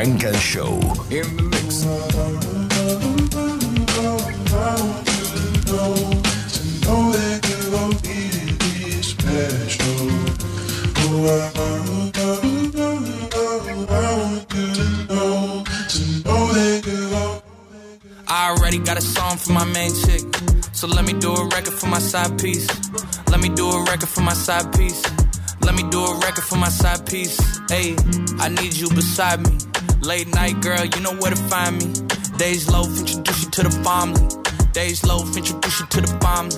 Funk and Show. In the mix. I already got a song for my main chick. So let me do a record for my side piece. Let me do a record for my side piece. Let me do a record for my side piece. Hey, I need you beside me. Late night girl, you know where to find me. Days low, introduce you to the family. Days low, introduce you to the family.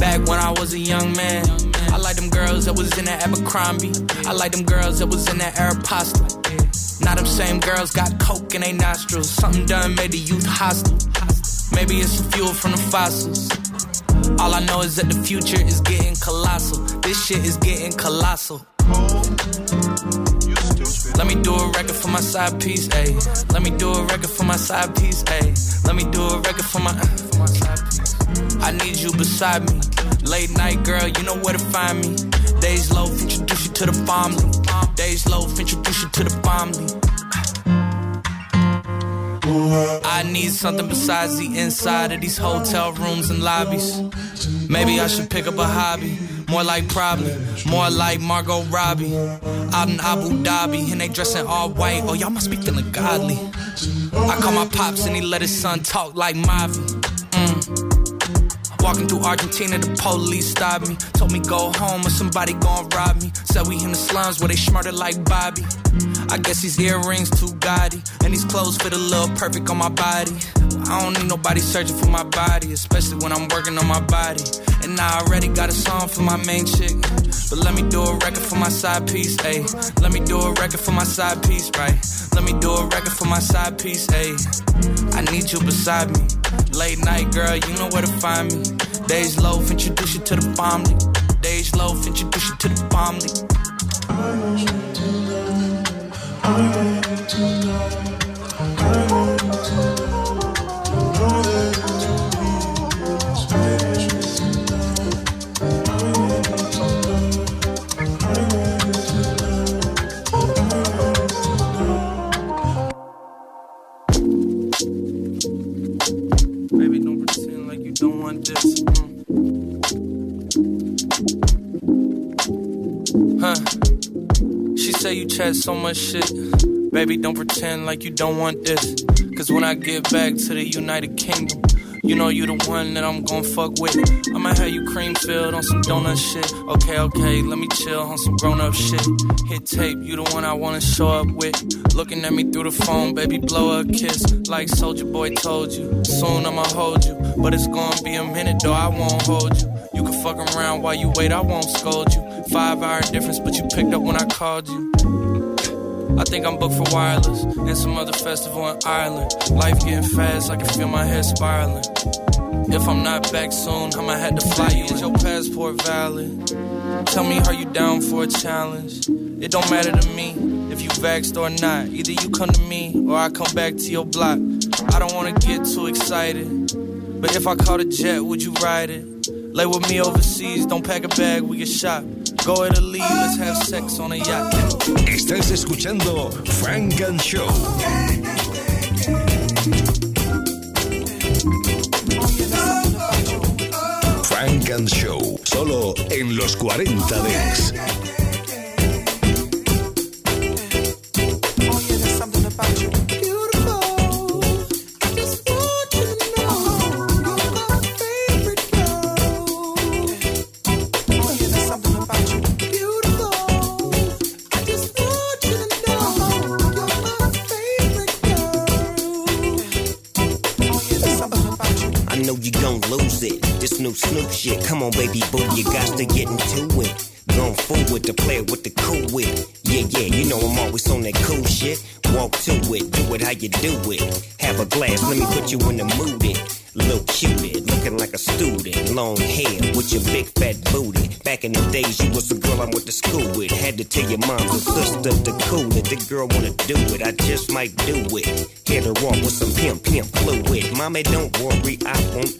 Back when I was a young man, I like them girls that was in that Abercrombie. I like them girls that was in that Aeropostale. Now them same girls got coke in their nostrils. Something done made the youth hostile. Maybe it's the fuel from the fossils. All I know is that the future is getting colossal. This shit is getting colossal. Let me do a record for my side piece, ayy. Let me do a record for my side piece, ayy. Let me do a record for my, piece. I need you beside me. Late night girl, you know where to find me. Days low, introduce you to the family. Days low, introduce you to the family. I need something besides the inside of these hotel rooms and lobbies. Maybe I should pick up a hobby. More like probably, more like Margot Robbie. Out in Abu Dhabi, and they dressing all white. Oh, y'all must be feeling godly. I call my pops and he let his son talk like Mavi. Walking through Argentina, the police stopped me. Told me go home or somebody gon' rob me. Said we in the slums where they smarter like Bobby. I guess these earrings too gaudy. And these clothes fit a little perfect on my body. I don't need nobody searching for my body, especially when I'm working on my body. And I already got a song for my main chick. But let me do a record for my side piece, ayy. Let me do a record for my side piece, right? Let me do a record for my side piece, ayy. I need you beside me. Late night, girl, you know where to find me. Days loaf, introduce you to the family. Days loaf, introduce you to the family. Baby, say you chat so much shit. Baby, don't pretend like you don't want this. Cause when I get back to the United Kingdom, you know you the one that I'm gon' fuck with. I'ma have you cream filled on some donut shit. Okay, okay, let me chill on some grown up shit. Hit tape, you the one I wanna show up with. Looking at me through the phone, baby, blow a kiss. Like Soulja Boy told you. Soon I'ma hold you. But it's gonna be a minute though, I won't hold you. You can fuck around while you wait, I won't scold you. Five hour difference, but you picked up when I called you. I think I'm booked for wireless and some other festival in Ireland. Life getting fast, I can feel my head spiraling. If I'm not back soon, I'ma have to fly you. Is your passport valid? Tell me, are you down for a challenge? It don't matter to me if you vaxxed or not. Either you come to me or I come back to your block. I don't wanna get too excited, but if I caught a jet, would you ride it? Lay with me overseas, don't pack a bag, we get shot. Go Italy, let's have sex on a yacht. Estás escuchando Frank and Show. Frank and Show, solo en los 40 Dents. On, baby boo, you got to get into it. Going play with the player with the cool wit. Yeah, yeah, you know I'm always on that cool shit. Walk to it, do it how you do it. Have a glass, let me put you in the mood. It. Little cupid, looking like a student. Long hair with your big fat booty. Back in the days, you was the girl I went to school with. Had to tell your mom and sister to cool it. The girl wanna do it, I just might do it. Hit her off with some pimp, pimp fluid. Mommy, don't worry,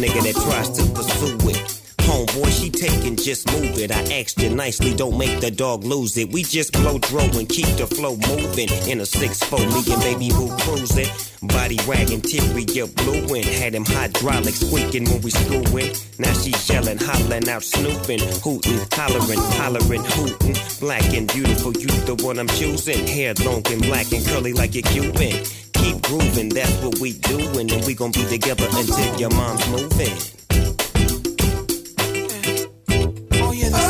Nigga that tries to pursue it. Just move it. I asked you nicely, don't make the dog lose it. We just blow dro and keep the flow moving. In a 6-4, me and baby boo cruising. Body wagging, teary, up blue and had him hydraulics squeaking when we screwing. Now she yelling, hollering out, snooping, hooting, hollering, hollering, hooting. Black and beautiful, you the one I'm choosing. Hair long and black and curly like a Cuban. Keep grooving, that's what we doing, and we gon' be together until your mom's moving. What I'm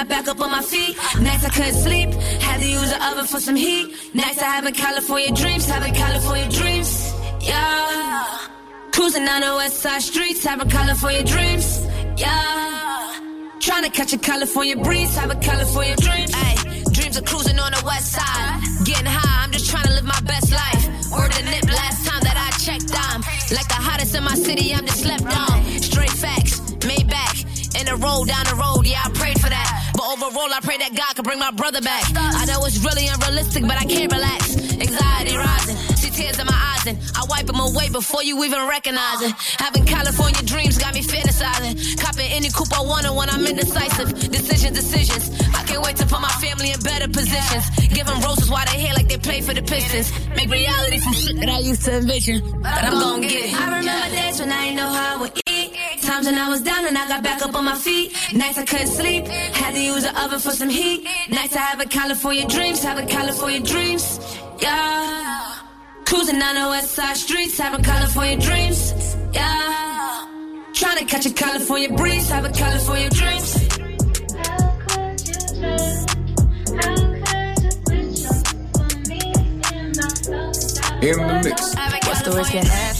Got back up on my feet. Nights I couldn't sleep, had to use the oven for some heat. Nights I having California dreams, having California dreams. Yeah. Cruising down the west side streets, having California dreams. Yeah. Trying to catch a California breeze, having California dreams. Ay, dreams of cruising on the west side. Overall, I pray that God can bring my brother back. I know it's really unrealistic, but I can't relax. Anxiety rising, see tears in my eyes, and I wipe them away before you even recognize it. Having California dreams got me fantasizing. Copping any coupe I want when I'm indecisive. Decisions, decisions. I can't wait to put my family in better positions. Give them roses while they hair like they play for the Pistons. Make reality from shit that I used to envision. But I'm gonna get it. I remember days when I know how I would eat. Times when I was down and I got back up on my feet. Nights I couldn't sleep. Had to use the oven for some heat. Nights I have a California dreams, having California dreams. Yeah. Cruising down the west side streets, having California dreams. Yeah. Trying to catch a California breeze, having California dreams. How could you turn? How could you in the mix. What's the worst that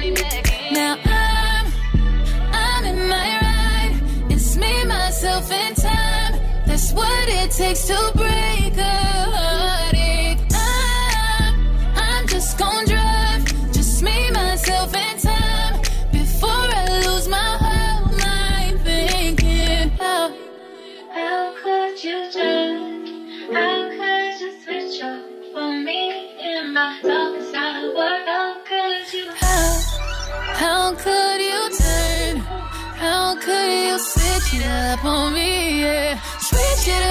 And time. That's what it takes to break a heartache. I'm, I'm just gonna drive. Just me, myself, and time. Before I lose my whole mind thinking, how, how could you turn? How could you switch up for me in my darkest hour? How could you? How, how could you turn? How could you switch up on me? Switch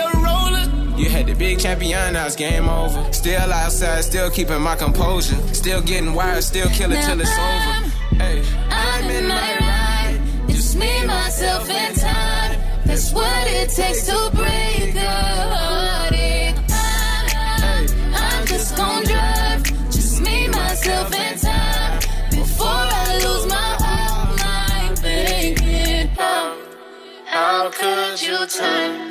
You had the big champion, now it's game over. Still outside, still keeping my composure. Still getting wired, still killing till it's over. Hey, I'm in my ride. It's me, myself, and time. That's what it takes to break a heartache. I'm, I'm just gonna drive. Just me, myself, and time. Before I lose my whole mind thinking, how, how could you turn?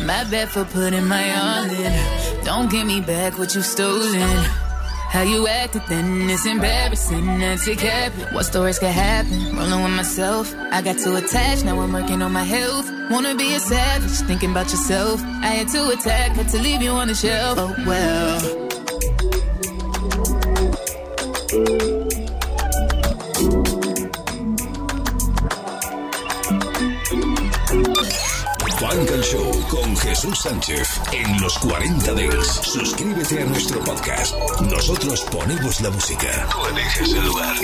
my bad for putting my all in. Don't give me back what you stolen. How you acted then it's embarrassing. That's it habit. What stories could happen? Rolling with myself. I got too attached, now I'm working on my health. Wanna be a savage, thinking about yourself. I had to attack, had to leave you on the shelf. Oh well. Jesús Sánchez en los 40 Dents. Suscríbete a nuestro podcast. Nosotros ponemos la música. Tú eliges el lugar.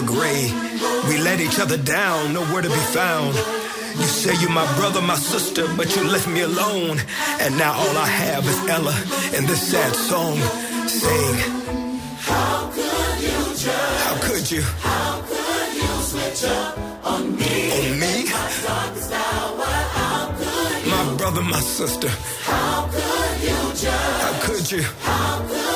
The gray. We let each other down, nowhere to be found. You say you're my brother, my sister, but you left me alone. And now all I have is Ella and this sad song. Sing. How could you judge? How could you? How could you switch up on me? On me? My darkest hour, how could you? My brother, my sister. How could you judge? How could you? How could you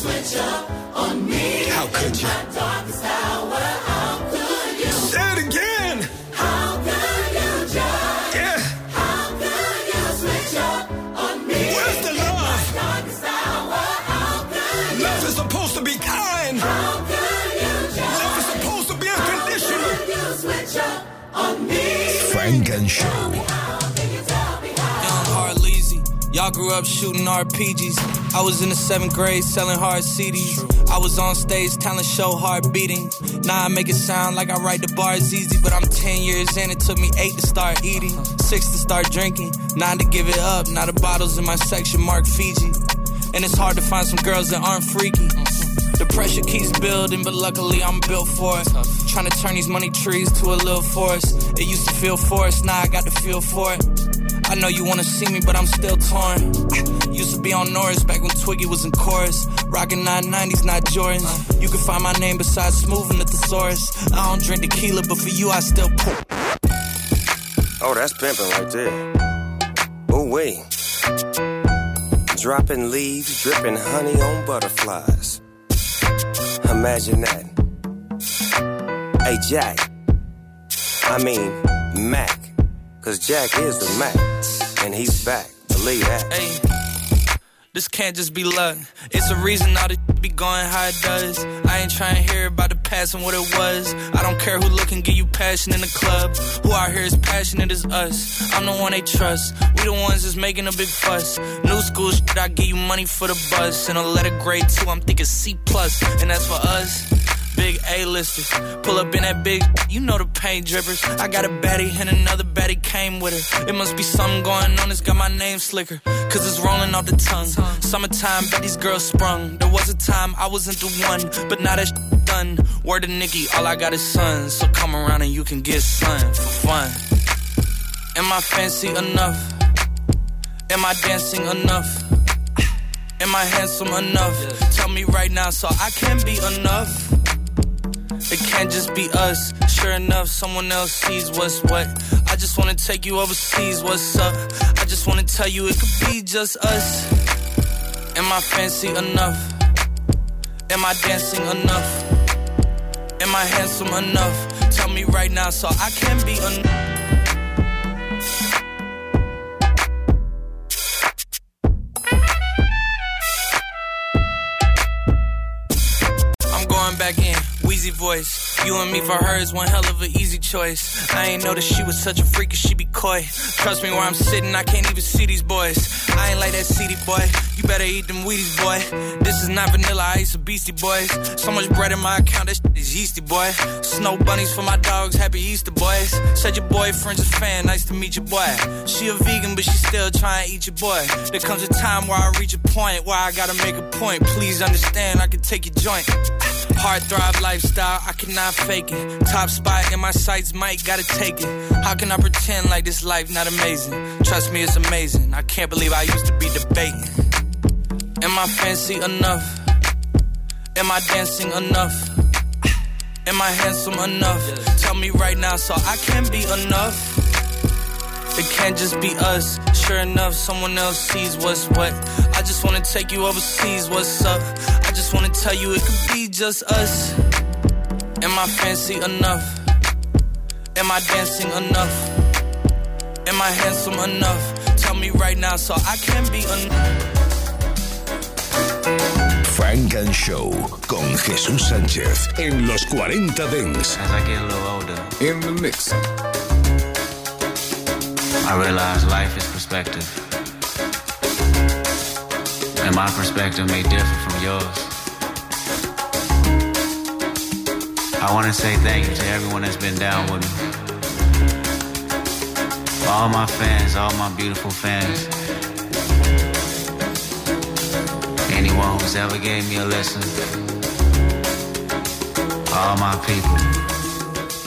switch up on me? How could you? My darkest hour, how could you? Say it again. How could you judge? Yeah. How could you switch up on me? Where's the love? My darkest hour, how could you? Love is supposed to be kind. How could you judge? Love is supposed to be unconditional. Could you switch up on me? Funk and Show. Y'all grew up shooting RPGs. I was in the seventh grade selling hard CDs. I was on stage talent show hard beating. Now I make it sound like I write the bars easy, but I'm 10 years in. It took me eight to start eating, six to start drinking, nine to give it up. Now the bottles in my section mark Fiji. And it's hard to find some girls that aren't freaky. The pressure keeps building, but luckily I'm built for it. Trying to turn these money trees to a little forest. It used to feel forced, now I got the feel for it. I know you wanna see me, but I'm still torn. Used to be on Norris back when Twiggy was in chorus. Rockin' 990s, not Jordans. You can find my name beside Smooth and the thesaurus. I don't drink tequila, but for you I still pour. Oh, that's pimping right there. Oh, wait. Dropping leaves, dripping honey on butterflies. Imagine that. Hey, Jack. I mean, Mac. Cause Jack is the Mac. And he's back. Believe that. Hey, this can't just be luck. It's a reason all this be going how it does. I ain't trying to hear about the past and what it was. I don't care who look and give you passion in the club. Who out here is passionate as us. I'm the one they trust. We the ones that's making a big fuss. New school shit, I give you money for the bus. And a letter grade two, I'm thinking C. And that's for us. Big A-listers. Pull up in that big, you know the paint drippers. I got a baddie and another baddie came with her. It must be something going on that's got my name slicker. Cause it's rolling off the tongue. Summertime, bet these girls sprung. There was a time I wasn't the one, but now that's done. Word to Nikki, all I got is sons. So come around and you can get sun for fun. Am I fancy enough? Am I dancing enough? Am I handsome enough? Tell me right now so I can be enough. It can't just be us. Sure enough, someone else sees what's what. I just wanna take you overseas, what's up? I just wanna tell you it could be just us. Am I fancy enough? Am I dancing enough? Am I handsome enough? Tell me right now so I can be enough. Voice. You and me for her is one hell of an easy choice. I ain't know that she was such a freak, she be coy. Trust me, where I'm sitting, I can't even see these boys. I ain't like that CD boy. You better eat them Wheaties, boy. This is not vanilla ice or Beastie Boys. So much bread in my account, that shit is yeasty, boy. Snow bunnies for my dogs, happy Easter, boys. Said your boyfriend's a fan, nice to meet your boy. She a vegan, but she still trying to eat your boy. There comes a time where I reach a point where I gotta make a point. Please understand, I can take your joint. Hard thrive lifestyle, I cannot fake it. Top spot in my sights, Mike gotta take it. How can I pretend like this life not amazing? Trust me, it's amazing. I can't believe I used to be debating. Am I fancy enough? Am I dancing enough? Am I handsome enough? Tell me right now so I can be enough. It can't just be us. Sure enough, someone else sees what's what. I just wanna take you overseas, what's up? I just wanna tell you it could be just us. Am I fancy enough? Am I dancing enough? Am I handsome enough? Tell me right now so I can be enough. Funk and Show con Jesús Sánchez en los 40 Dance. As I get a little older, In the mix. I realize life is perspective. And my perspective may differ from yours. I want to say thank you to everyone that's been down with me. all my fans, all my beautiful fans. Anyone who's ever gave me a lesson. All my people.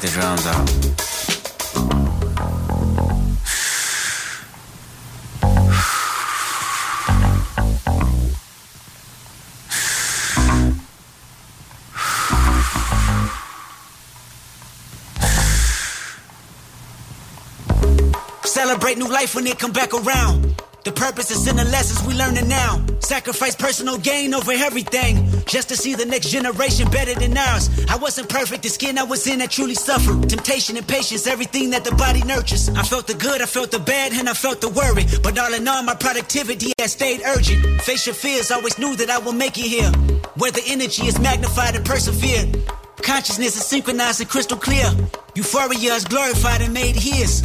The drums out. Celebrate new life when it come back around. The purpose is in the lessons we learning now. Sacrifice personal gain over everything. Just to see the next generation better than ours. I wasn't perfect, the skin I was in I truly suffered. Temptation and patience, everything that the body nurtures. I felt the good, I felt the bad, and I felt the worry. But all in all, my productivity has stayed urgent. Face your fears, always knew that I will make it here. Where the energy is magnified and persevered. Consciousness is synchronized and crystal clear. Euphoria is glorified and made his.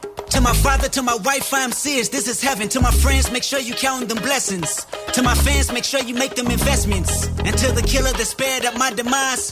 To my father, to my wife, I'm serious. This is heaven. To my friends, make sure you count them blessings. To my fans, make sure you make them investments. And to the killer that spared up my demise,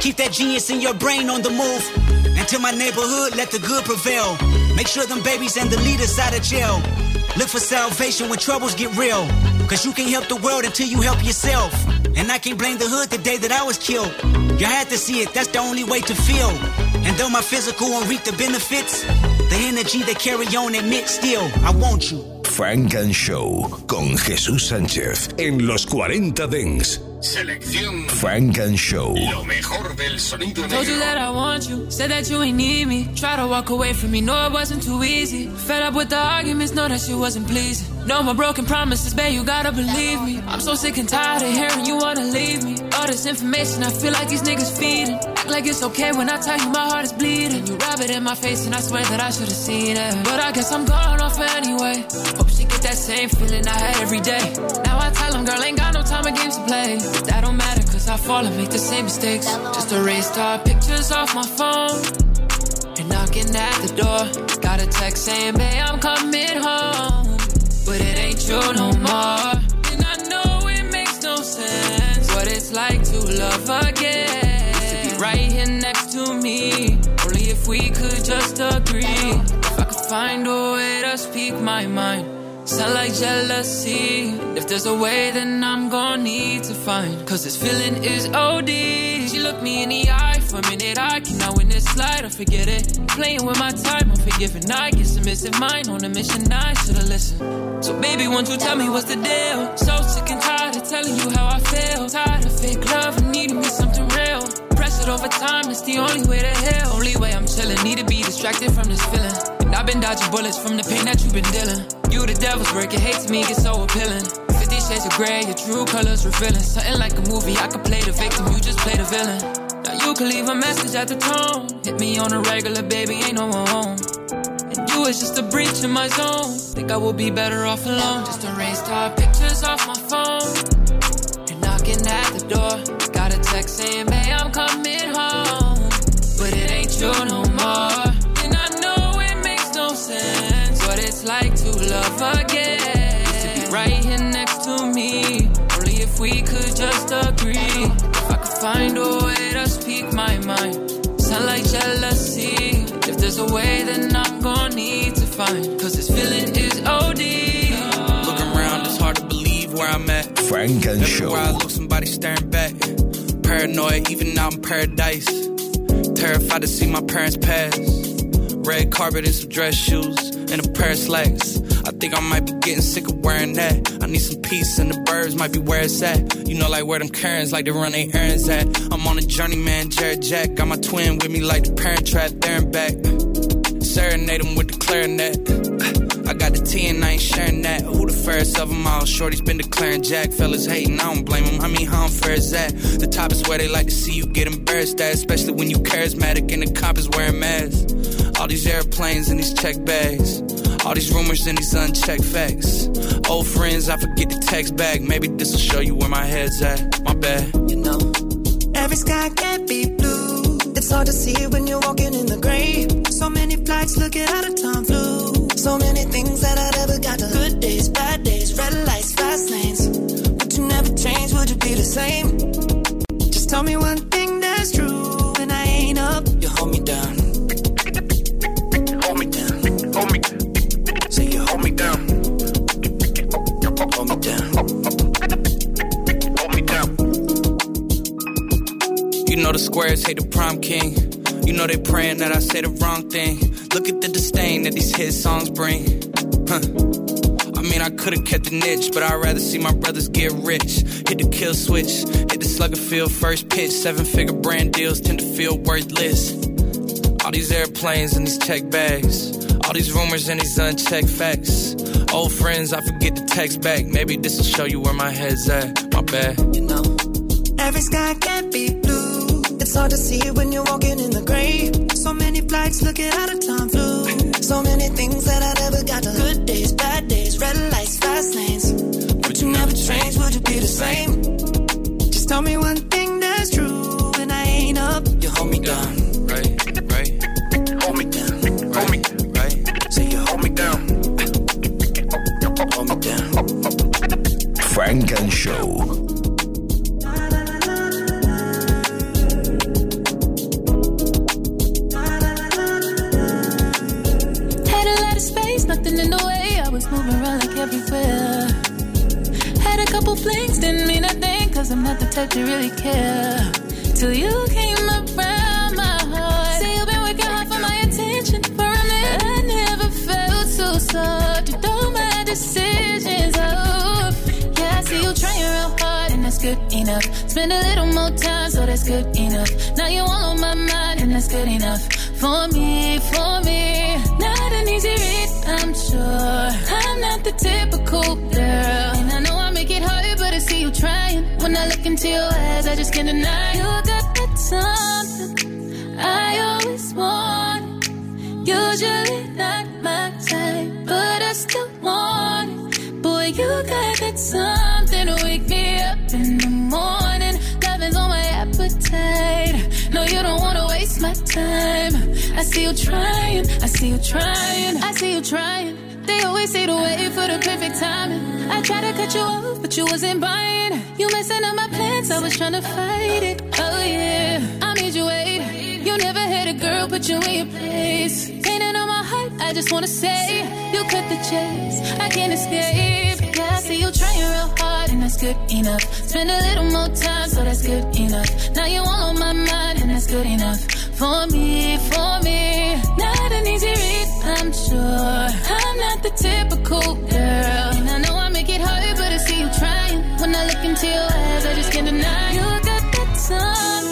Keep that genius in your brain on the move. And to my neighborhood, let the good prevail. Make sure them babies and the leaders out of jail. Look for salvation when troubles get real. Cause you can't help the world until you help yourself. And I can't blame the hood the day that I was killed. You had to see it, that's the only way to feel. And though my physical won't reap the benefits, The energy they carry on admit still, I want you. Funk and Show con Jesús Sánchez en los 40 Dance. Selección Funk and Show. Lo mejor del sonido Told you that I want you, said that you ain't need me. Try to walk away from me, know it wasn't too easy. Fed up with the arguments, know that shit wasn't pleasing. No more broken promises, babe, you gotta believe me. I'm so sick and tired of hearing you wanna leave me. All this information, I feel like these niggas feeding. Act like it's okay when I tell you my heart is bleeding. You rub it in my face, and I swear that I should've seen it. But I guess I'm going off anyway. Hope she get that same feeling I had every day. Now I tell them, girl, ain't got no time or games to play. That don't matter, cause I fall and make the same mistakes. Just erased our pictures off my phone. You're knocking at the door. Got a text saying, babe, I'm coming home. But it ain't true no more. And I know it makes no sense. What it's like to love again. Only if we could just agree. If I could find a way to speak my mind. Sound like jealousy. If there's a way, then I'm gonna need to find. Cause this feeling is OD. She looked me in the eye for a minute. I cannot win this slide or forget it. Playing with my time, unforgiving. I guess I'm missing mine on a mission. I should've listened. So, baby, won't you tell me what's the deal? So sick and tired of telling you how I feel. Tired of fake love and needing me real. Over time, it's the only way to heal. Only way I'm chilling. Need to be distracted from this feeling. And I've been dodging bullets from the pain that you've been dealing. You the devil's work, your hate to me gets so appealing. Fifty shades of gray, your true colors revealing. Something like a movie, I could play the victim, you just play the villain. Now you can leave a message at the tone. Hit me on a regular, baby, ain't no one home. And you is just a breach in my zone. Think I would be better off alone. Just erased our pictures off my phone. You're knocking at the door. Got a text saying, coming home. But it ain't true no more. And I know it makes no sense. What it's like to love again. To be right here next to me. Only if we could just agree. If I could find a way to speak my mind. Sound like jealousy. If there's a way, then I'm gonna need to find. Cause this feeling is OD. Looking around, it's hard to believe where I'm at. Frank and Everywhere I Show. look, somebody staring back. Paranoid, even out in paradise. Terrified to see my parents pass. Red carpet and some dress shoes and a pair of slacks. I think I might be getting sick of wearing that. I need some peace and the birds might be where it's at. You know, like where them Karens like to run their errands at. I'm on a journey, man, Jared Jack. Got my twin with me like the parent trap there and back. Serenade them with the clarinet. I got the T and I ain't sharing that. Who the fairest of them all? Shorty's been declaring Jack. Fellas hating, I don't blame them. I mean, how unfair is that? The top is where they like to see you get embarrassed at, especially when you charismatic and the cop is wearing masks. All these airplanes and these check bags. All these rumors and these unchecked facts. Old friends, I forget to text back. Maybe this will show you where my head's at. My bad. You know, every sky can't be blue. It's hard to see when you're walking in the gray. So many flights looking out of time flew. So many things that I never got. Good days, bad days, red lights, fast lanes. Would you never change? Would you be the same? Just tell me one thing that's true. When I ain't up, you hold me down. Hold me down. Hold me. Say you hold me down. Hold me down. Hold me down. You know the squares hate the prom king. You know they praying that I say the wrong thing. Look at the disdain that these hit songs bring. Huh. I mean, I could've kept the niche, but I'd rather see my brothers get rich. Hit the kill switch, hit the slugger field first pitch. Seven figure brand deals tend to feel worthless. All these airplanes and these check bags. All these rumors and these unchecked facts. Old friends, I forget to text back. Maybe this will show you where my head's at. My bad. You know, every sky can't be blue. It's hard to see when you're walking in the gray. So many flights looking out of time. So many things that I never got to. Good days, bad days, red lights, fast lanes. Would you never change? Would you be the same? Just tell me one thing everywhere. Had a couple flings, didn't mean a thing, cause I'm not the type to really care. Till you came around my heart. Say you've been working hard for my attention. For a minute, I never felt so soft. You throw my decisions, off. Yeah, I see you trying real hard, and that's good enough. Spend a little more time, so that's good enough. Now you're all on my mind, and that's good enough. For me, for me, not an easy read, I'm sure the typical girl. And I know I make it hard, but I see you trying. When I look into your eyes, I just can't deny. You got that something I always want. Usually not my type, but I still want it. Boy, you got that something to wake me up in the morning. Loving's on my appetite. No, you don't wanna waste my time. I see you trying, I see you trying, I see you trying. They always say to wait for the perfect timing. I tried to cut you off, but you wasn't buying. You messing up my plans, I was trying to fight it. Oh yeah, I made you wait. You never had a girl put you in your place. Painting on my heart, I just wanna say you cut the chase. I can't escape. Yeah, I see you trying real hard, and that's good enough. Spend a little more time, so that's good enough. Now you all on my mind, and that's good enough. For me, for me. Not an easy read, I'm sure. I'm not the typical girl. And I know I make it hard, but I see you trying. When I look into your eyes, I just can't deny. You got that something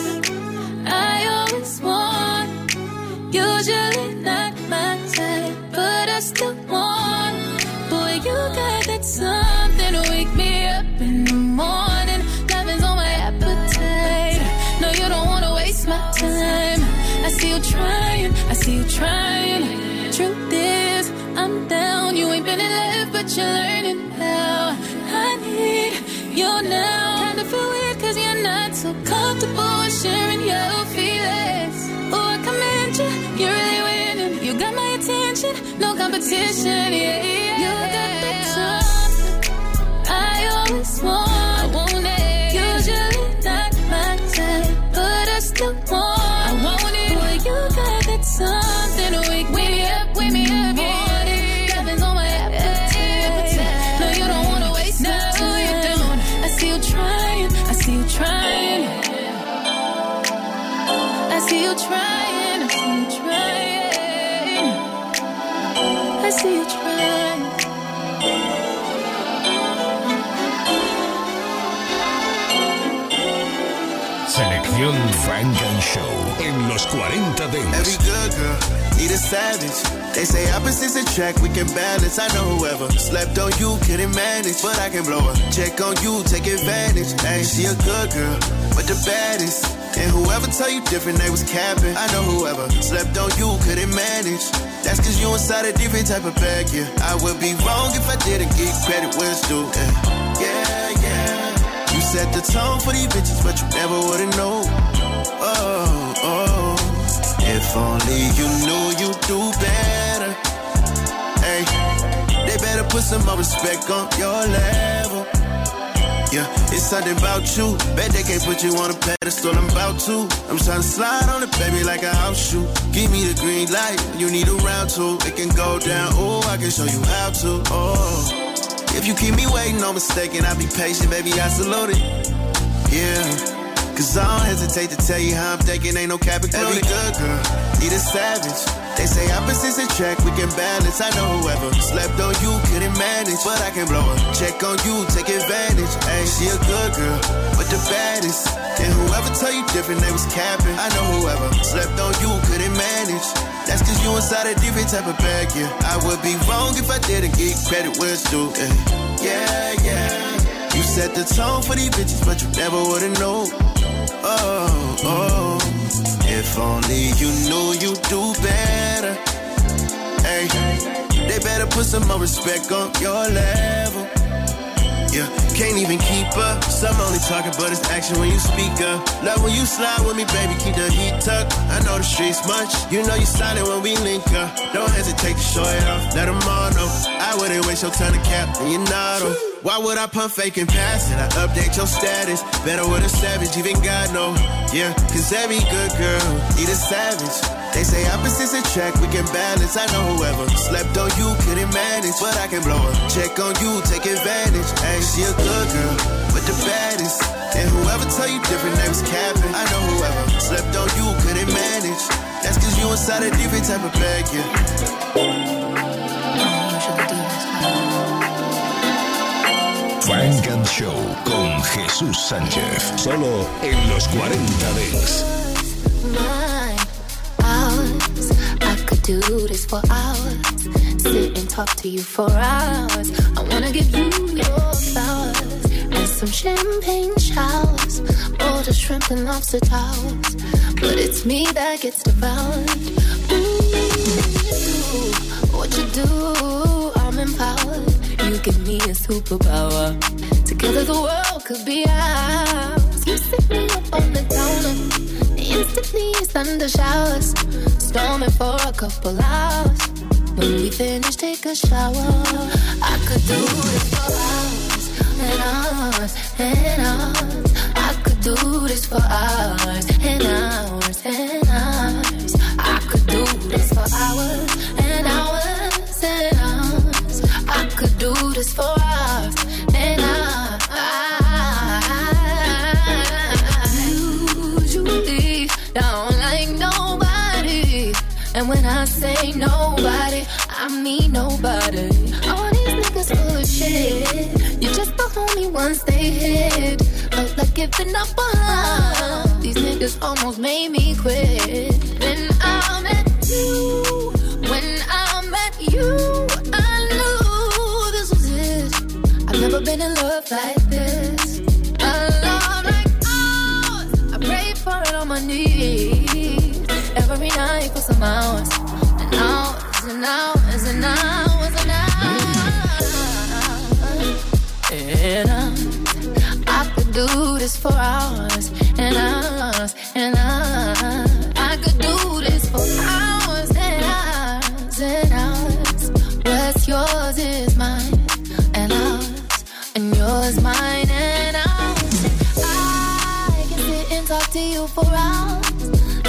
see you trying. Truth is, I'm down. You ain't been in love, but you're learning now. I need you now. Kinda feel weird, cause you're not so comfortable sharing your feelings. Oh, I commend you, you're really winning. You got my attention, no competition, yeah, yeah. You got that something I always. Want Show en los 40 Every good girl need a savage. They say opposites attract, we can balance. I know whoever slept on you couldn't manage, but I can blow her. Check on you, take advantage. Hey, she a good girl, but the baddest. And whoever tell you different, they was capping. I know whoever slept on you couldn't manage. That's cause you inside a different type of bag, yeah. I would be wrong if I didn't give credit where it's due. Yeah, yeah. yeah. You set the tone for these bitches, but you never would've known. Oh, oh. If only you knew you'd do better. Hey, they better put some more respect on your level. Yeah, it's something about you. Bet they can't put you on a pedestal. I'm about to. I'm trying to slide on it, baby, like a house shoe. Give me the green light. You need a round two. It can go down. Oh, I can show you how to. Oh. If you keep me waiting, no mistaken, I'll be patient, baby, I salute it. Yeah. Cause I don't hesitate to tell you how I'm thinking, ain't no cap included. Every good girl, need a savage. They say opposites attract, we can balance. I know whoever slept on you couldn't manage, but I can blow her. Check on you, take advantage. Hey, she a good girl, but the baddest. And whoever tell you different, they was capping. I know whoever slept on you couldn't manage. That's cause you inside a different type of bag, yeah. I would be wrong if I didn't give credit where it's due. Yeah, yeah. yeah. You set the tone for these bitches, but you never would've known. Oh, oh. If only you knew you'd do better. Hey, they better put some more respect on your level. Yeah, can't even keep up. Some only talking, but it's action when you speak up. Love when you slide with me, baby, keep the heat tucked. I know the streets much. You know you silent when we link up. Don't hesitate to show it off. Let them all know. I wouldn't waste your time to cap, and you not on. Why would I pump fake and pass it? I update your status. Better with a savage, even God know. Yeah, cause every good girl need a savage. They say opposites attract, we can balance. I know whoever slept on you couldn't manage, but I can blow her. Check on you, take advantage. Hey, she a good girl, but the baddest. And whoever tell you different names capping. I know whoever slept on you couldn't manage. That's cause you inside a different type of bag, yeah. Funk and Show con Jesús Sánchez. Solo en los 40 Dance. Do this for hours. Sit and talk to you for hours. I wanna give you your flowers and some champagne showers. all the shrimp and lobster towers. But it's me that gets devoured. Ooh, what you do, I'm empowered. You give me a superpower. Together the world could be ours. You sit me up on the counter. Instantly thunder showers. Storming for a couple hours. When we finish, take a shower. I could do this for hours and hours and hours. I could do this for hours say nobody, I mean nobody. All these niggas full of shit. You just the homie once they hit. Felt like giving up on love. These niggas almost made me quit. Then I met you. When I met you, I knew this was it. I've never been in love like this. A love like ours. I pray for it on my knees. Every night for some hours. And hours and hours and hours and hours. I could do this for hours and hours and hours. I could do this for hours and hours and hours. What's yours is mine and ours, and yours mine and ours. I can sit and talk to you for hours,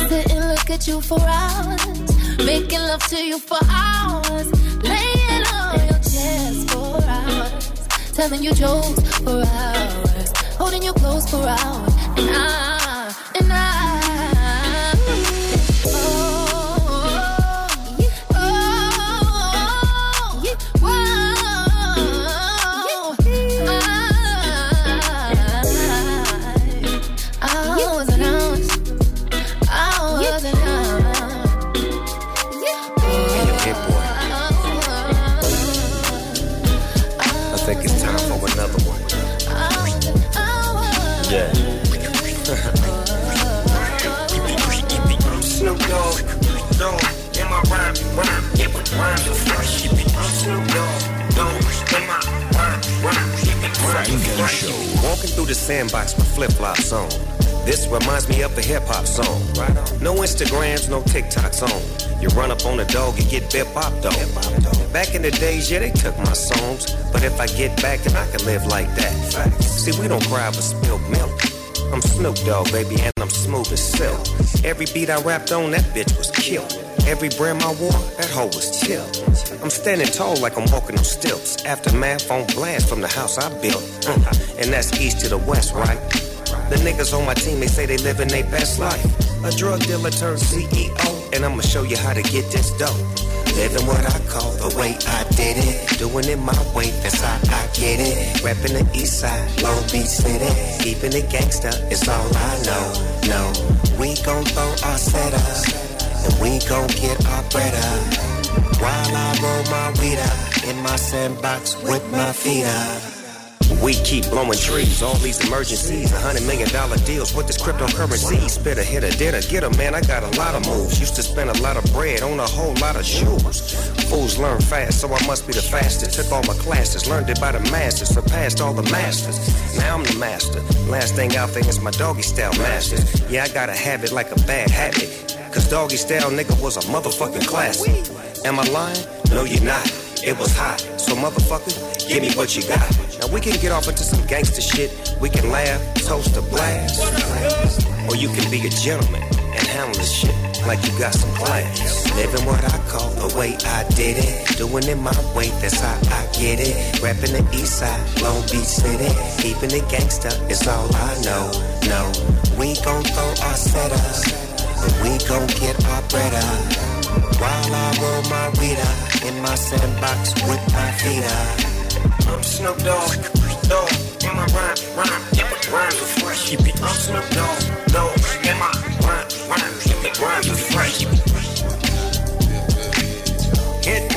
sit and look at you for hours, making love to you for hours, laying on your chest for hours, telling you jokes for hours, holding you close for hours, and I, think it's time for another one. Yeah. Snoop Dogg, Dogg, in my rhyme, rhyme, it was rhyme for fresh. Snoop Dogg, Dogg, in my rhyme, rhyme, it was rhyme for fresh. Walking through the sandbox with flip flops on. This reminds me of a hip hop song. No Instagrams, no TikToks on. You run up on a dog and get bip bopped on. Back in the days, yeah, they took my songs. But if I get back, and I can live like that. See, we don't cry over spilled milk. I'm Snoop Dogg, baby, and I'm smooth as silk. Every beat I rapped on, that bitch was killed. Every brand I wore, that hoe was chill. I'm standing tall like I'm walking on stilts. Aftermath on blast from the house I built. And that's east to the west, right? The niggas on my team, they say they living their best life. A drug dealer turned CEO, and I'ma show you how to get this dope. Living what I call the way I did it. Doing it my way, that's how I get it. Rapping the east side, Long Beach City. Keeping it gangsta it's all I know. No, we gon' throw our setup, and we gon' get our bread up. While I roll my weed up in my sandbox with my feet up. We keep blowing trees, all these emergencies, a hundred million dollar deals. with this cryptocurrency? Spit a hit a dinner, get a man. I got a lot of moves. Used to spend a lot of bread on a whole lot of shoes. Fools learn fast, so I must be the fastest. Took all my classes, learned it by the masters, surpassed all the masters. Now I'm the master. Last thing out there is my doggy style master. Yeah, I gotta have it like a bad habit. Cause doggy style nigga was a motherfucking classic. Am I lying? No, you're not. It was hot. So motherfucker, give me what you got. Now we can get off into some gangster shit. We can laugh, toast a blast. Or you can be a gentleman and handle this shit like you got some class. Living what I call the way I did it. Doing it my way, that's how I get it. Rapping the east side, Long Beach City. Keeping it gangster is all I know. No, we gon' throw our setup. And we gon' get our bread up. While I roll my weed up in my sandbox with my feet up. I'm Snoop Dogg, Dogg. In my rhyme, fresh. I'm Snoop Dogg, Dogg. In my rhyme, rhyme.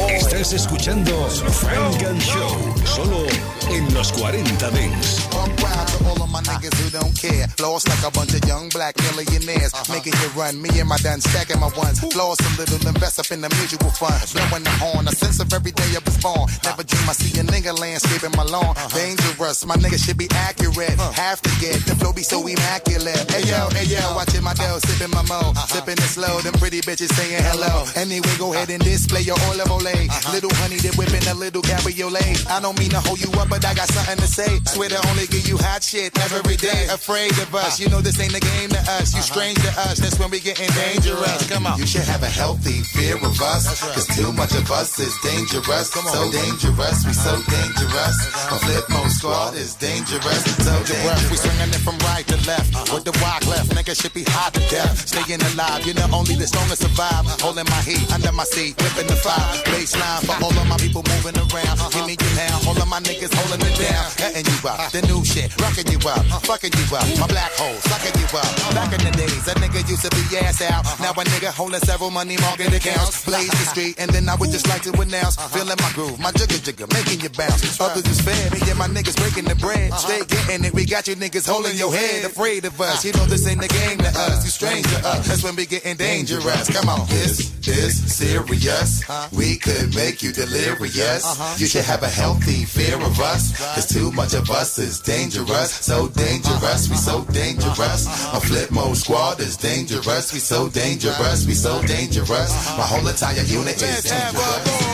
Estás escuchando Frank and Show, solo en los 40 Dance. I'm proud to all of my niggas who don't care. Lost like a bunch of young black millionaires. Uh-huh. Making it run, me and my done stacking my ones. Lost a little, invest up in the mutual fund. Blowing the horn, a sense of every day I was born. Uh-huh. Never dream I see a nigga landscaping my lawn. Uh-huh. Dangerous, my nigga should be accurate. Uh. Have to get the flow be so immaculate. Hey yo, hey yo, watching my dough, sipping my mo. Sipping it slow, them pretty bitches saying hello. Anyway, go ahead uh. and display your olive ole. Little honey, they whipping a little cabriolet. I don't mean to hold you up, but I got something to say. Swear to only give you hot shit every day. Afraid of us, you know this ain't a game to us. You uh-huh. strange to us, that's when we getting dangerous. Come on. You should have a healthy fear of us, cause too much of us is dangerous. So dangerous, we so uh-huh. dangerous. Uh-huh. A Flipmode Squad is dangerous, so dangerous. We swinging it from right to left, with the rock left, nigga should be hot to death. Staying alive, you're the only the strongest survive. Holding my heat under my seat, whipping the fire. Baseline for all of my people moving around. Give me your now, all of my niggas holding it down. Cutting you up, the new shit, rocking you up, uh, fucking you up. My black hole, sucking you up. Back in the days, a nigga used to be ass out. Uh-huh. Now a nigga holding several money market accounts. Uh-huh. Blaze the street, and then I would just like to announce. Uh-huh. Feeling my groove, my jigger jigger, making you bounce. Others is fair, me and my niggas breaking the bread. Stay getting it, we got you niggas holding your head. Afraid of us, ah. you know this ain't the game to us. You strange to us, that's when we getting dangerous. Come on, this is serious. We could make you delirious. You should have a healthy fear of us. Cause too much of us is dangerous. So dangerous, we so dangerous. My Flipmode Squad is dangerous. We so dangerous, we so dangerous. My whole entire unit is dangerous.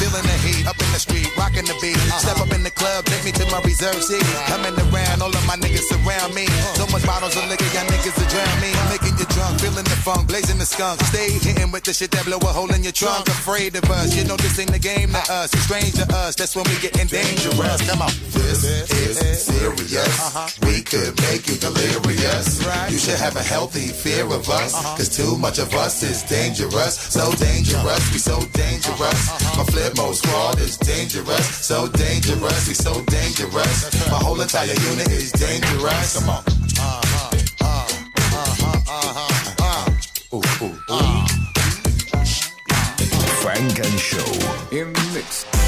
Feeling the heat up in the street, rocking the beat. Uh-huh. Step up in the club, take me to my reserve seat. Uh-huh. Coming around, all of my niggas surround me. Uh-huh. So much bottles of liquor, y'all niggas to drown me. Making you drunk, feeling the funk, blazing the skunk. Stay hitting with the shit that blow a hole in your trunk. Afraid of us, you know this ain't the game to us. It's strange to us, that's when we getting dangerous. Come on. This is serious. Uh-huh. We could make you delirious. You should have a healthy fear of us. Uh-huh. Cause too much of us is dangerous. So dangerous, we so dangerous. Uh-huh. My Flipmode Squad is dangerous. So dangerous, we so dangerous. My whole entire unit is dangerous. Come on. Ooh, ooh, ooh. Funk and Show. In the mix.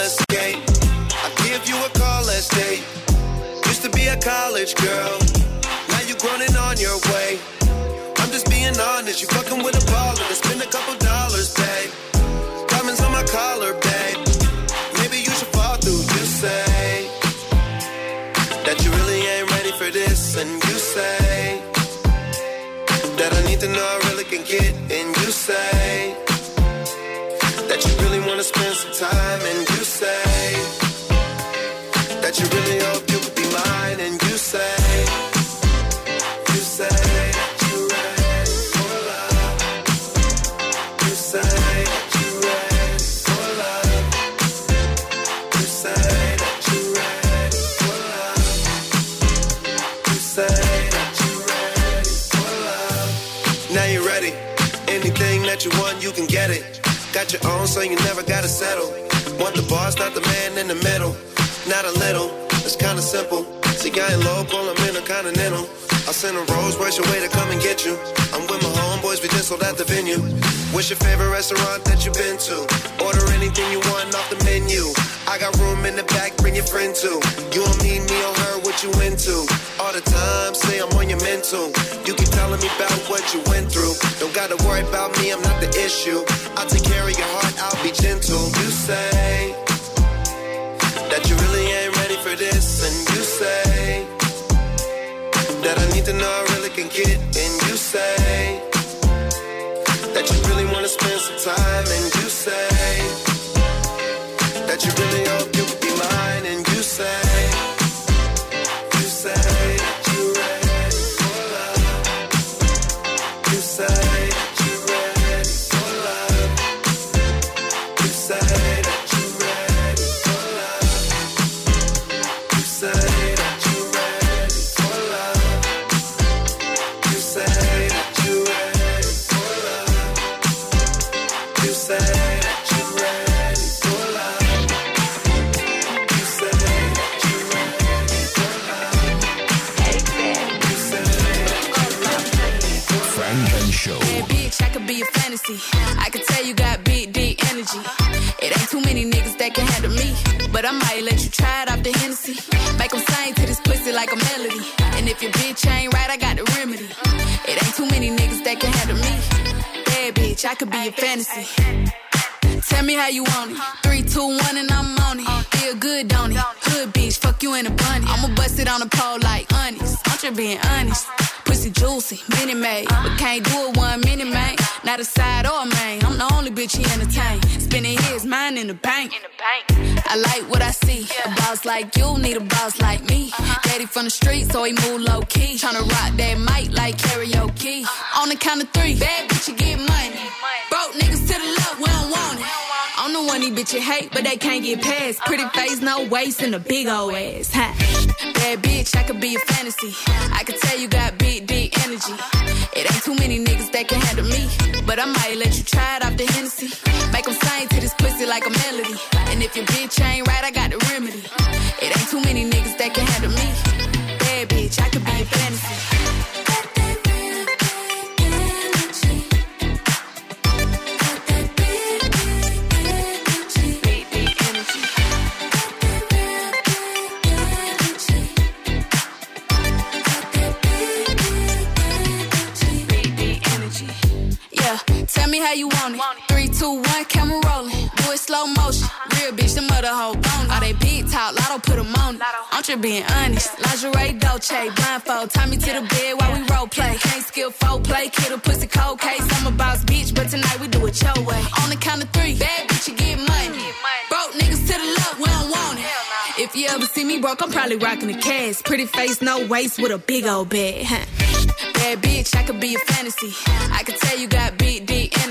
Let's. I'll give you a call, let's date. Used to be a college girl. Now you grown and on your way. I'm just being honest. You fucking with a baller. To spend a couple dollars, babe. Diamonds on my collar, babe. Maybe you should fall through. You say that you really ain't ready for this, and you say that I need to know I really can get, and you say that you really wanna spend some time, and get it. Got your own, so you never gotta settle. Want the boss, not the man in the middle. Not a little, it's kinda simple. See, I ain't local, I'm in a continental. I'll send a Rolls your way to come and get you. I'm with my homeboys, sold at the venue. What's your favorite restaurant that you've been to? Order anything you want off the menu. I got room in the back, bring your friend too. You and me, me or her, what you into? All the time, say I'm on your mental. You keep telling me about what you went through. Don't gotta worry about me, I'm not the issue. I'll take care of your heart, I'll be gentle. You say that you really ain't ready for this, and you say that I need to know I really can get, it, and you say that you really wanna spend some time and you say that you really so he move low key. Tryna rock that mic like karaoke. On the count of three, bad bitch, you get money. Broke niggas to the left, we don't want it. I'm the one these bitches hate, but they can't get past. Pretty face, no waist, and a big old ass. Huh. Bad bitch, I could be a fantasy. I could tell you got big, deep energy. It ain't too many niggas that can handle me. But I might let you try it off the Hennessy. Make 'em sing to this pussy like a melody. And if your bitch ain't right, I got the remedy. How you want it. Three, two, one, camera rolling. Do it slow motion. Real bitch, the mother hoe bone. All they big talk, lotto put 'em on. I'm just being honest. Lingerie, Dolce, blindfold. Tie me to the bed while we role play. Can't skill folk play, kid a pussy cold case. I'm a boss bitch, but tonight we do it your way. On the count of three, bad bitch, you get money. Broke niggas to the left, we don't want it. If you ever see me broke, I'm probably rocking the cash. Pretty face, no waist, with a big old bag. Bad bitch, I could be a fantasy. I could tell you got big,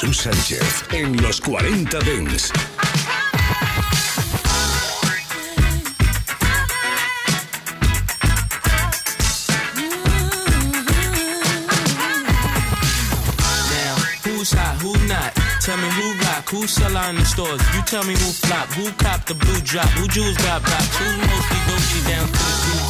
Jesús Sánchez en los 40 Dents. Rock, who sell out in the stores. You tell me who flop, who cop the blue drop, who jewels got blocks, who's mostly Gucci down to the blue.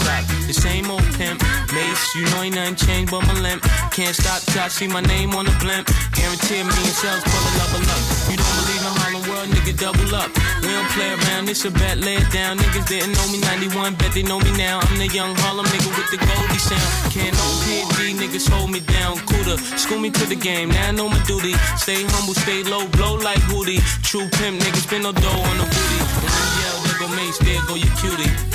The same old pimp, mace, you know ain't nothing changed but my limp. Can't stop till I see my name on the blimp. Guarantee me and sales pull a level up. You don't believe in Harlem World, nigga, double up. We don't play around, this a bet, lay it down. Niggas didn't know me 91, bet they know me now. I'm the young Harlem nigga with the Goldie sound. Can't no PD, niggas hold me down. Cooler, school me to the game, now I know my duty. Stay humble, stay low, blow like Hootie. True pimp, niggas spend no dough on the booty. When I yell, there go Mace, there go your cutie.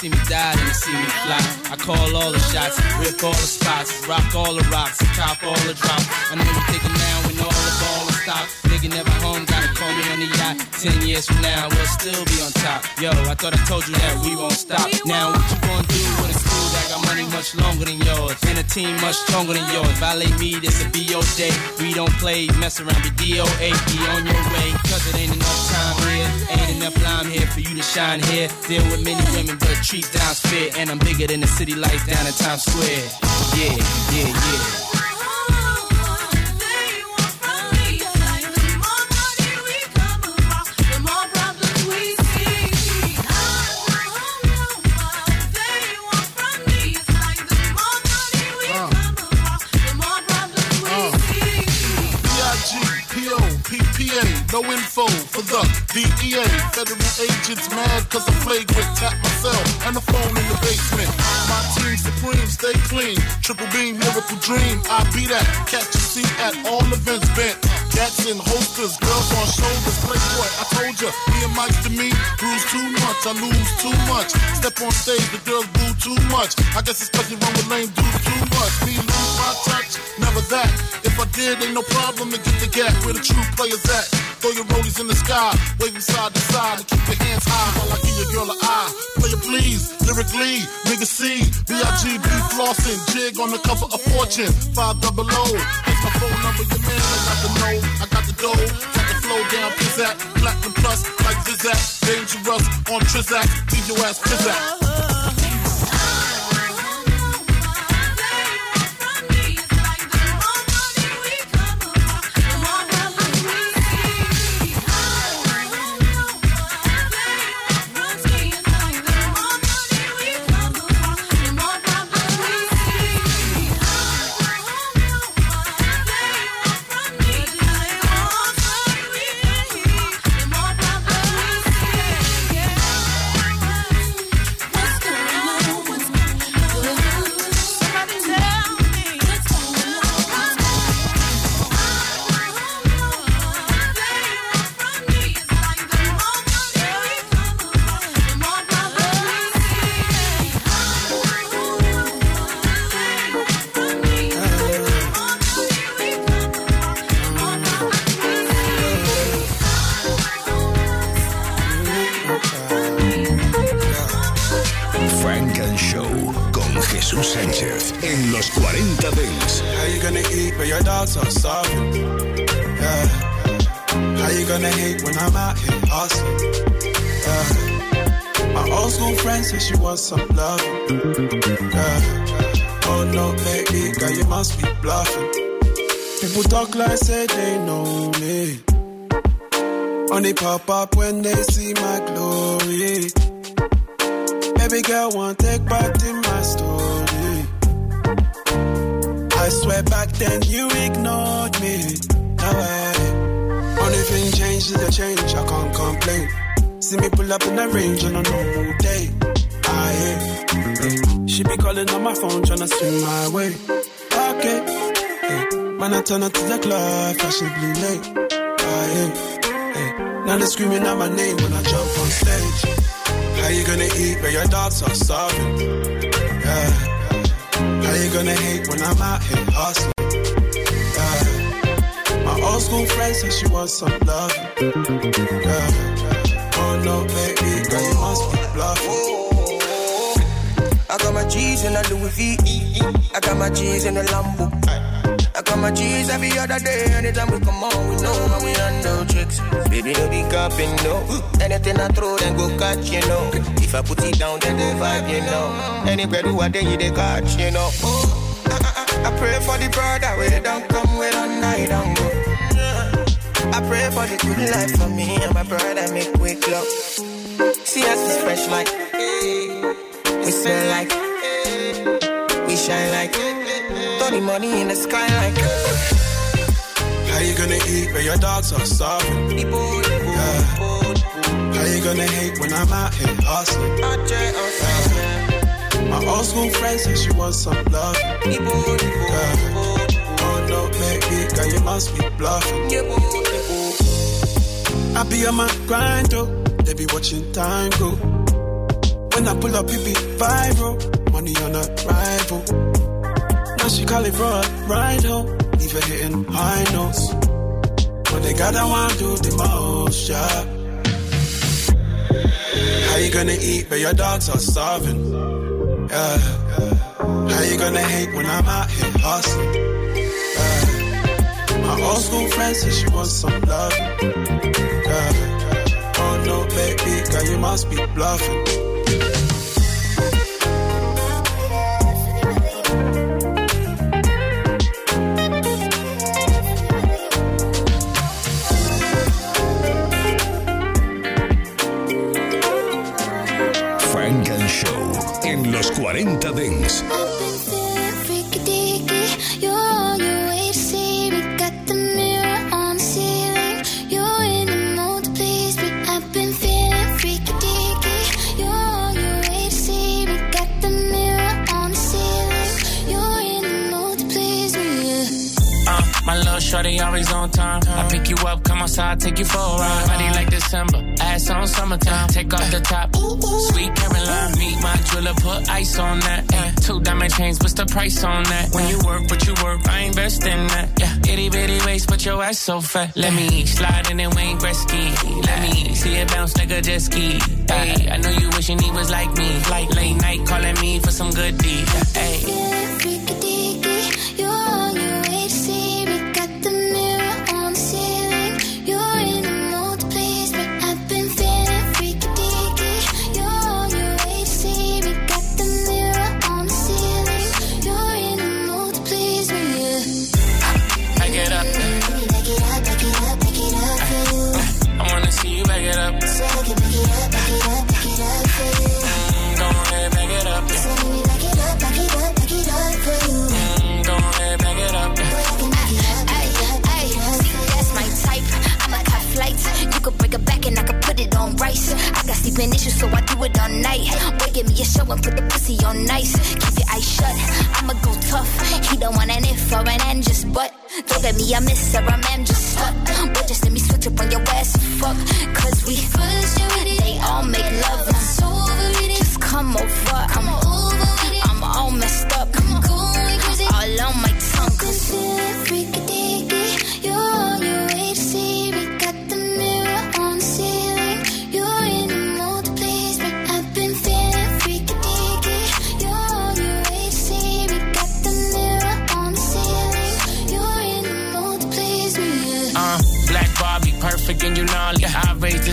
See you me die see me fly. I call all the shots, rip all the spots, rock all the rocks, top all the drops. I know you thinking now Nigga never home, gotta call me on the yacht. Ten years from now, we'll still be on top. Yo, I thought I told you that we won't stop. Now what you gonna do when it's cool that got money much longer than yours, and a team much stronger than yours. Violate me, this a BO day. We don't play, mess around, be DOA, be on your way. Cause it ain't enough time here, ain't enough lime here for you to shine here. Deal with many women, but treat down's fair. And I'm bigger than the city lights down in Times Square. Yeah, yeah, yeah. No info for the DEA. Federal agents mad cause I flagrant tap myself and the phone in the basement. My team supreme, stay clean. Triple beam, miracle dream. I be that. Catch a seat at all events bent. Gats in holsters, girls on shoulders. Playboy, I told ya, me and Mike to me, bruise too much, I lose too much. Step on stage, the girls boo too much. I guess it's cause you run with lame dudes too much. Me lose my touch, never that. If I did, ain't no problem to get the gap where the true players at. Throw your rollies in the sky, waving side to side, and keep your hands high while I give your girl a eye. Play it please, lyrically, nigga C, B-I-G-B flossing, jig on the cover of Fortune, five double O. Here's my phone number, your man, I got the know, I got the dough, got the flow down, pizzat, platinum plus, like Zizak, dangerous on Trizak, leave your ass pizzat. Uh-huh. Glory. Baby girl, won't take part in my story. I swear back then you ignored me. Now I, only thing changed is the change. I can't complain. See me pull up in the range on a normal day. I ain't. She be calling on my phone tryna swing my way. Okay. Hey. Man, I turn up to the club, fashionably late. I ain't. Hey. Now they screaming out my name when I jump on stage. How you gonna eat when your dogs are starving? Yeah. How you gonna hate when I'm out here hustling? Yeah. My old school friend said she wants some love. Yeah. Oh no, baby, girl, you must be bluffing. I got my G's in a Louis V. I got my G's in a Lambo. I my G's every other day. Anytime we come on, we know how we handle tricks. Baby, no be capping, no. Anything I throw, then go catch, you know. If I put it down, then go vibe, you know. Anywhere do I then you they catch, you know. Oh, I, I, I pray for the brother where they don't come with a night and go. I pray for the good life for me and my brother make quick love. See us is fresh like, we smell like, we shine like, throw money in the sky like. How you gonna eat when your dogs are starving? Yeah. How you gonna hate when I'm out here hustling? Yeah. My old school friend said she wants some love. Yeah. Oh no, baby, girl, you must be bluffing. I be on my grind, though. They be watching time go. When I pull up, it be viral. Money on a rival. She call it a ride home. Leave hitting high notes. But they gotta want do the most, yeah. How you gonna eat but your dogs are starving? Yeah. How you gonna hate when I'm out here hustling? Yeah. My old school friend says she wants some love. Yeah. Oh no, baby, girl, you must be bluffing. Uh, little shorty always on time. I pick you up, come outside, take you for a ride. Body like December, ass on summertime. Take off the top, sweet Caroline. Meet my jeweler, put ice on that. Yeah. Two diamond chains, what's the price on that? When you work, what you work, I invest in that. Yeah, itty bitty waist, but your ass so fat. Let me slide in and Wayne Gretzky. Let me see it bounce like a jet ski. Hey, I know you wishing he was like me. Like late night calling me for some good deed. Hey. Give me a show and put the pussy on nice. Keep your eyes shut. I'ma go tough. He don't want an if or an and just but. Don't get me a miss or a man just stuck. But just let me switch up on your ass fuck. Cause we first they all make love. Just come over. I'm I'm all messed up. All on my tongue. Cause freaky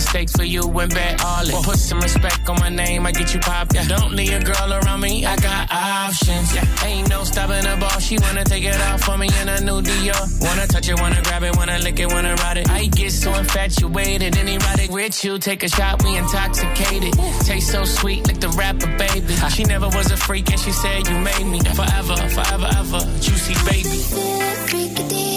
I raise the stakes for you and bet all it. Put some respect on my name, I get you popped. Yeah. Don't leave a girl around me, I got options. Yeah. Ain't no stopping the ball, she wanna take it off for me in a new Dior. Wanna touch it, wanna grab it, wanna lick it, wanna ride it. I get so infatuated, and erotic with you. Take a shot, we intoxicated. Taste so sweet, like the rapper, baby. She never was a freak, and she said you made me forever, forever, ever. Juicy baby. Freaky